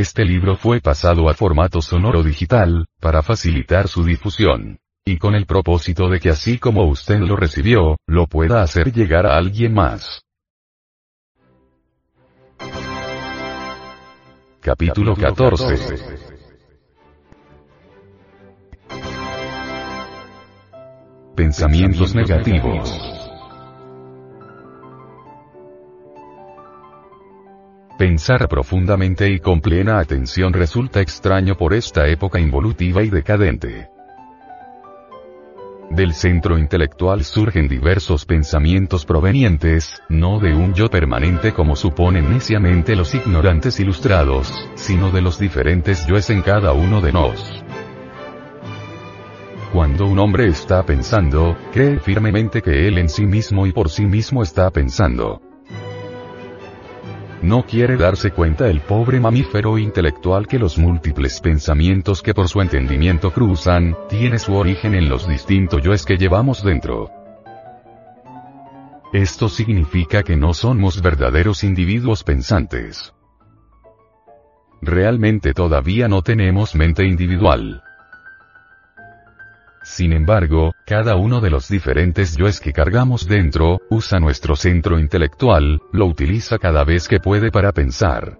Este libro fue pasado a formato sonoro digital, para facilitar su difusión. Y con el propósito de que así como usted lo recibió, lo pueda hacer llegar a alguien más. Capítulo 14. Pensamientos negativos. Pensar profundamente y con plena atención resulta extraño por esta época involutiva y decadente. Del centro intelectual surgen diversos pensamientos provenientes, no de un yo permanente como suponen neciamente los ignorantes ilustrados, sino de los diferentes yoes en cada uno de nos. Cuando un hombre está pensando, cree firmemente que él en sí mismo y por sí mismo está pensando. No quiere darse cuenta el pobre mamífero intelectual que los múltiples pensamientos que por su entendimiento cruzan, tiene su origen en los distintos yoes que llevamos dentro. Esto significa que no somos verdaderos individuos pensantes. Realmente todavía no tenemos mente individual. Sin embargo, cada uno de los diferentes yoes que cargamos dentro, usa nuestro centro intelectual, lo utiliza cada vez que puede para pensar.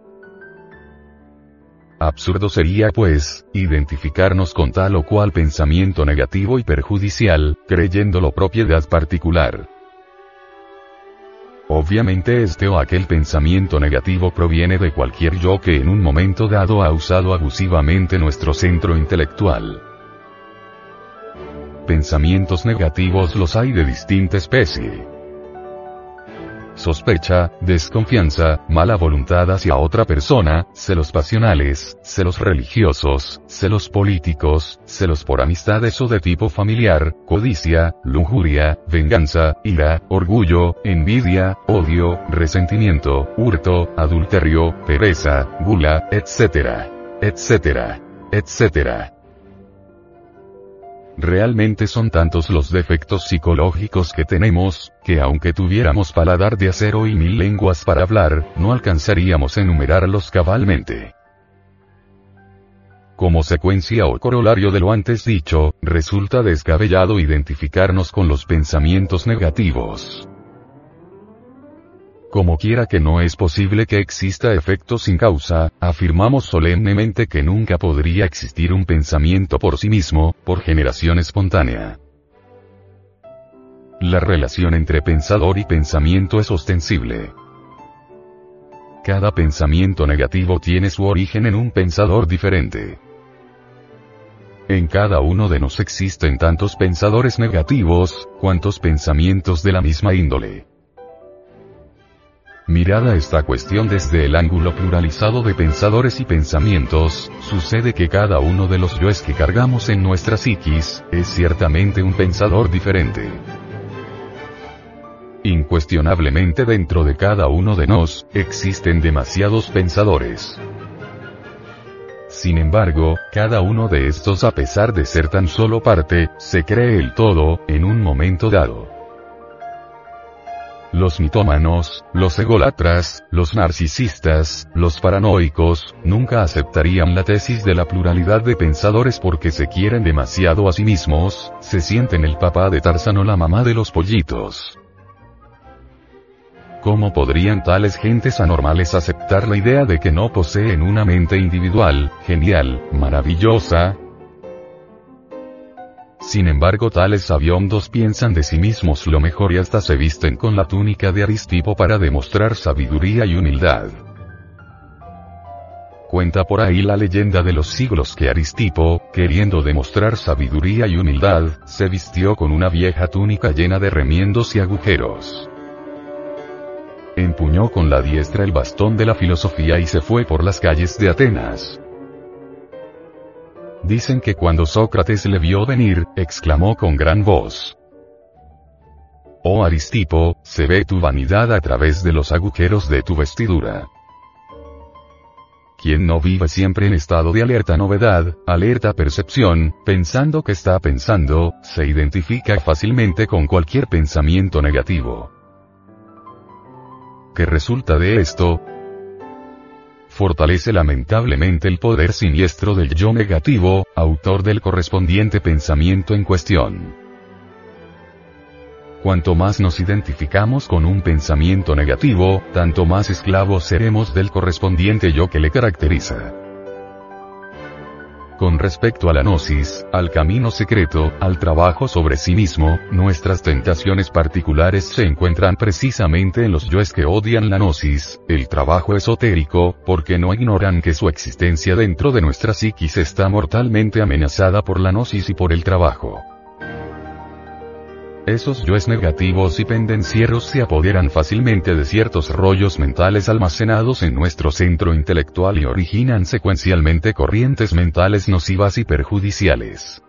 Absurdo sería pues, identificarnos con tal o cual pensamiento negativo y perjudicial, creyéndolo propiedad particular. Obviamente este o aquel pensamiento negativo proviene de cualquier yo que en un momento dado ha usado abusivamente nuestro centro intelectual. Pensamientos negativos los hay de distinta especie. Sospecha, desconfianza, mala voluntad hacia otra persona, celos pasionales, celos religiosos, celos políticos, celos por amistades o de tipo familiar, codicia, lujuria, venganza, ira, orgullo, envidia, odio, resentimiento, hurto, adulterio, pereza, gula, etc. etc. etc. Realmente son tantos los defectos psicológicos que tenemos, que aunque tuviéramos paladar de acero y mil lenguas para hablar, no alcanzaríamos a enumerarlos cabalmente. Como secuencia o corolario de lo antes dicho, resulta descabellado identificarnos con los pensamientos negativos. Como quiera que no es posible que exista efecto sin causa, afirmamos solemnemente que nunca podría existir un pensamiento por sí mismo, por generación espontánea. La relación entre pensador y pensamiento es ostensible. Cada pensamiento negativo tiene su origen en un pensador diferente. En cada uno de nos existen tantos pensadores negativos, cuantos pensamientos de la misma índole. Mirada esta cuestión desde el ángulo pluralizado de pensadores y pensamientos, sucede que cada uno de los yoes que cargamos en nuestra psiquis, es ciertamente un pensador diferente. Incuestionablemente dentro de cada uno de nos, existen demasiados pensadores. Sin embargo, cada uno de estos a pesar de ser tan solo parte, se cree el todo, en un momento dado. Los mitómanos, los egolatras, los narcisistas, los paranoicos, nunca aceptarían la tesis de la pluralidad de pensadores porque se quieren demasiado a sí mismos, se sienten el papá de Tarzán o la mamá de los pollitos. ¿Cómo podrían tales gentes anormales aceptar la idea de que no poseen una mente individual, genial, maravillosa, sin embargo tales sabiondos piensan de sí mismos lo mejor y hasta se visten con la túnica de Aristipo para demostrar sabiduría y humildad. Cuenta por ahí la leyenda de los siglos que Aristipo, queriendo demostrar sabiduría y humildad, se vistió con una vieja túnica llena de remiendos y agujeros. empuñó con la diestra el bastón de la filosofía y se fue por las calles de Atenas. Dicen que cuando Sócrates le vio venir, exclamó con gran voz. Oh Aristipo, se ve tu vanidad a través de los agujeros de tu vestidura. Quien no vive siempre en estado de alerta novedad, alerta percepción, pensando que está pensando, se identifica fácilmente con cualquier pensamiento negativo. ¿Qué resulta de esto? Fortalece lamentablemente el poder siniestro del yo negativo, autor del correspondiente pensamiento en cuestión. Cuanto más nos identificamos con un pensamiento negativo, tanto más esclavos seremos del correspondiente yo que le caracteriza. Con respecto a la gnosis, al camino secreto, al trabajo sobre sí mismo, nuestras tentaciones particulares se encuentran precisamente en los yoes que odian la gnosis, el trabajo esotérico, porque no ignoran que su existencia dentro de nuestra psiquis está mortalmente amenazada por la gnosis y por el trabajo. Esos yoes negativos y pendencieros se apoderan fácilmente de ciertos rollos mentales almacenados en nuestro centro intelectual y originan secuencialmente corrientes mentales nocivas y perjudiciales.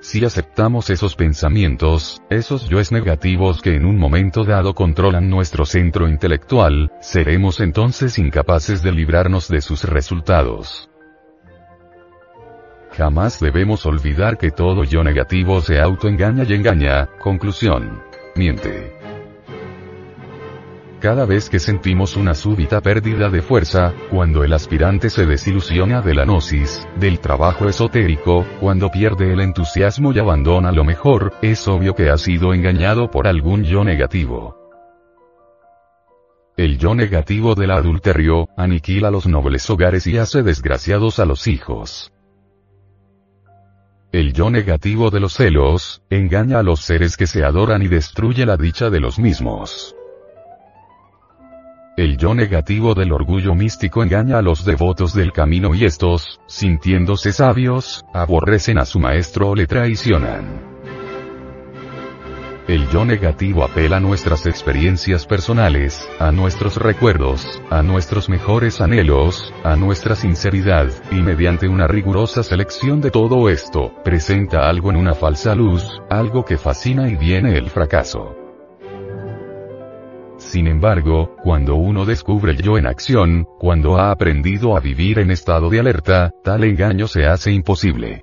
Si aceptamos esos pensamientos, esos yoes negativos que en un momento dado controlan nuestro centro intelectual, seremos entonces incapaces de librarnos de sus resultados. Jamás debemos olvidar que todo yo negativo se autoengaña y engaña, conclusión. Miente. Cada vez que sentimos una súbita pérdida de fuerza, cuando el aspirante se desilusiona de la gnosis, del trabajo esotérico, cuando pierde el entusiasmo y abandona lo mejor, es obvio que ha sido engañado por algún yo negativo. El yo negativo del adulterio, aniquila los nobles hogares y hace desgraciados a los hijos. El yo negativo de los celos, engaña a los seres que se adoran y destruye la dicha de los mismos. El yo negativo del orgullo místico engaña a los devotos del camino y estos, sintiéndose sabios, aborrecen a su maestro o le traicionan. El yo negativo apela a nuestras experiencias personales, a nuestros recuerdos, a nuestros mejores anhelos, a nuestra sinceridad, y mediante una rigurosa selección de todo esto, presenta algo en una falsa luz, algo que fascina y viene el fracaso. Sin embargo, cuando uno descubre el yo en acción, cuando ha aprendido a vivir en estado de alerta, tal engaño se hace imposible.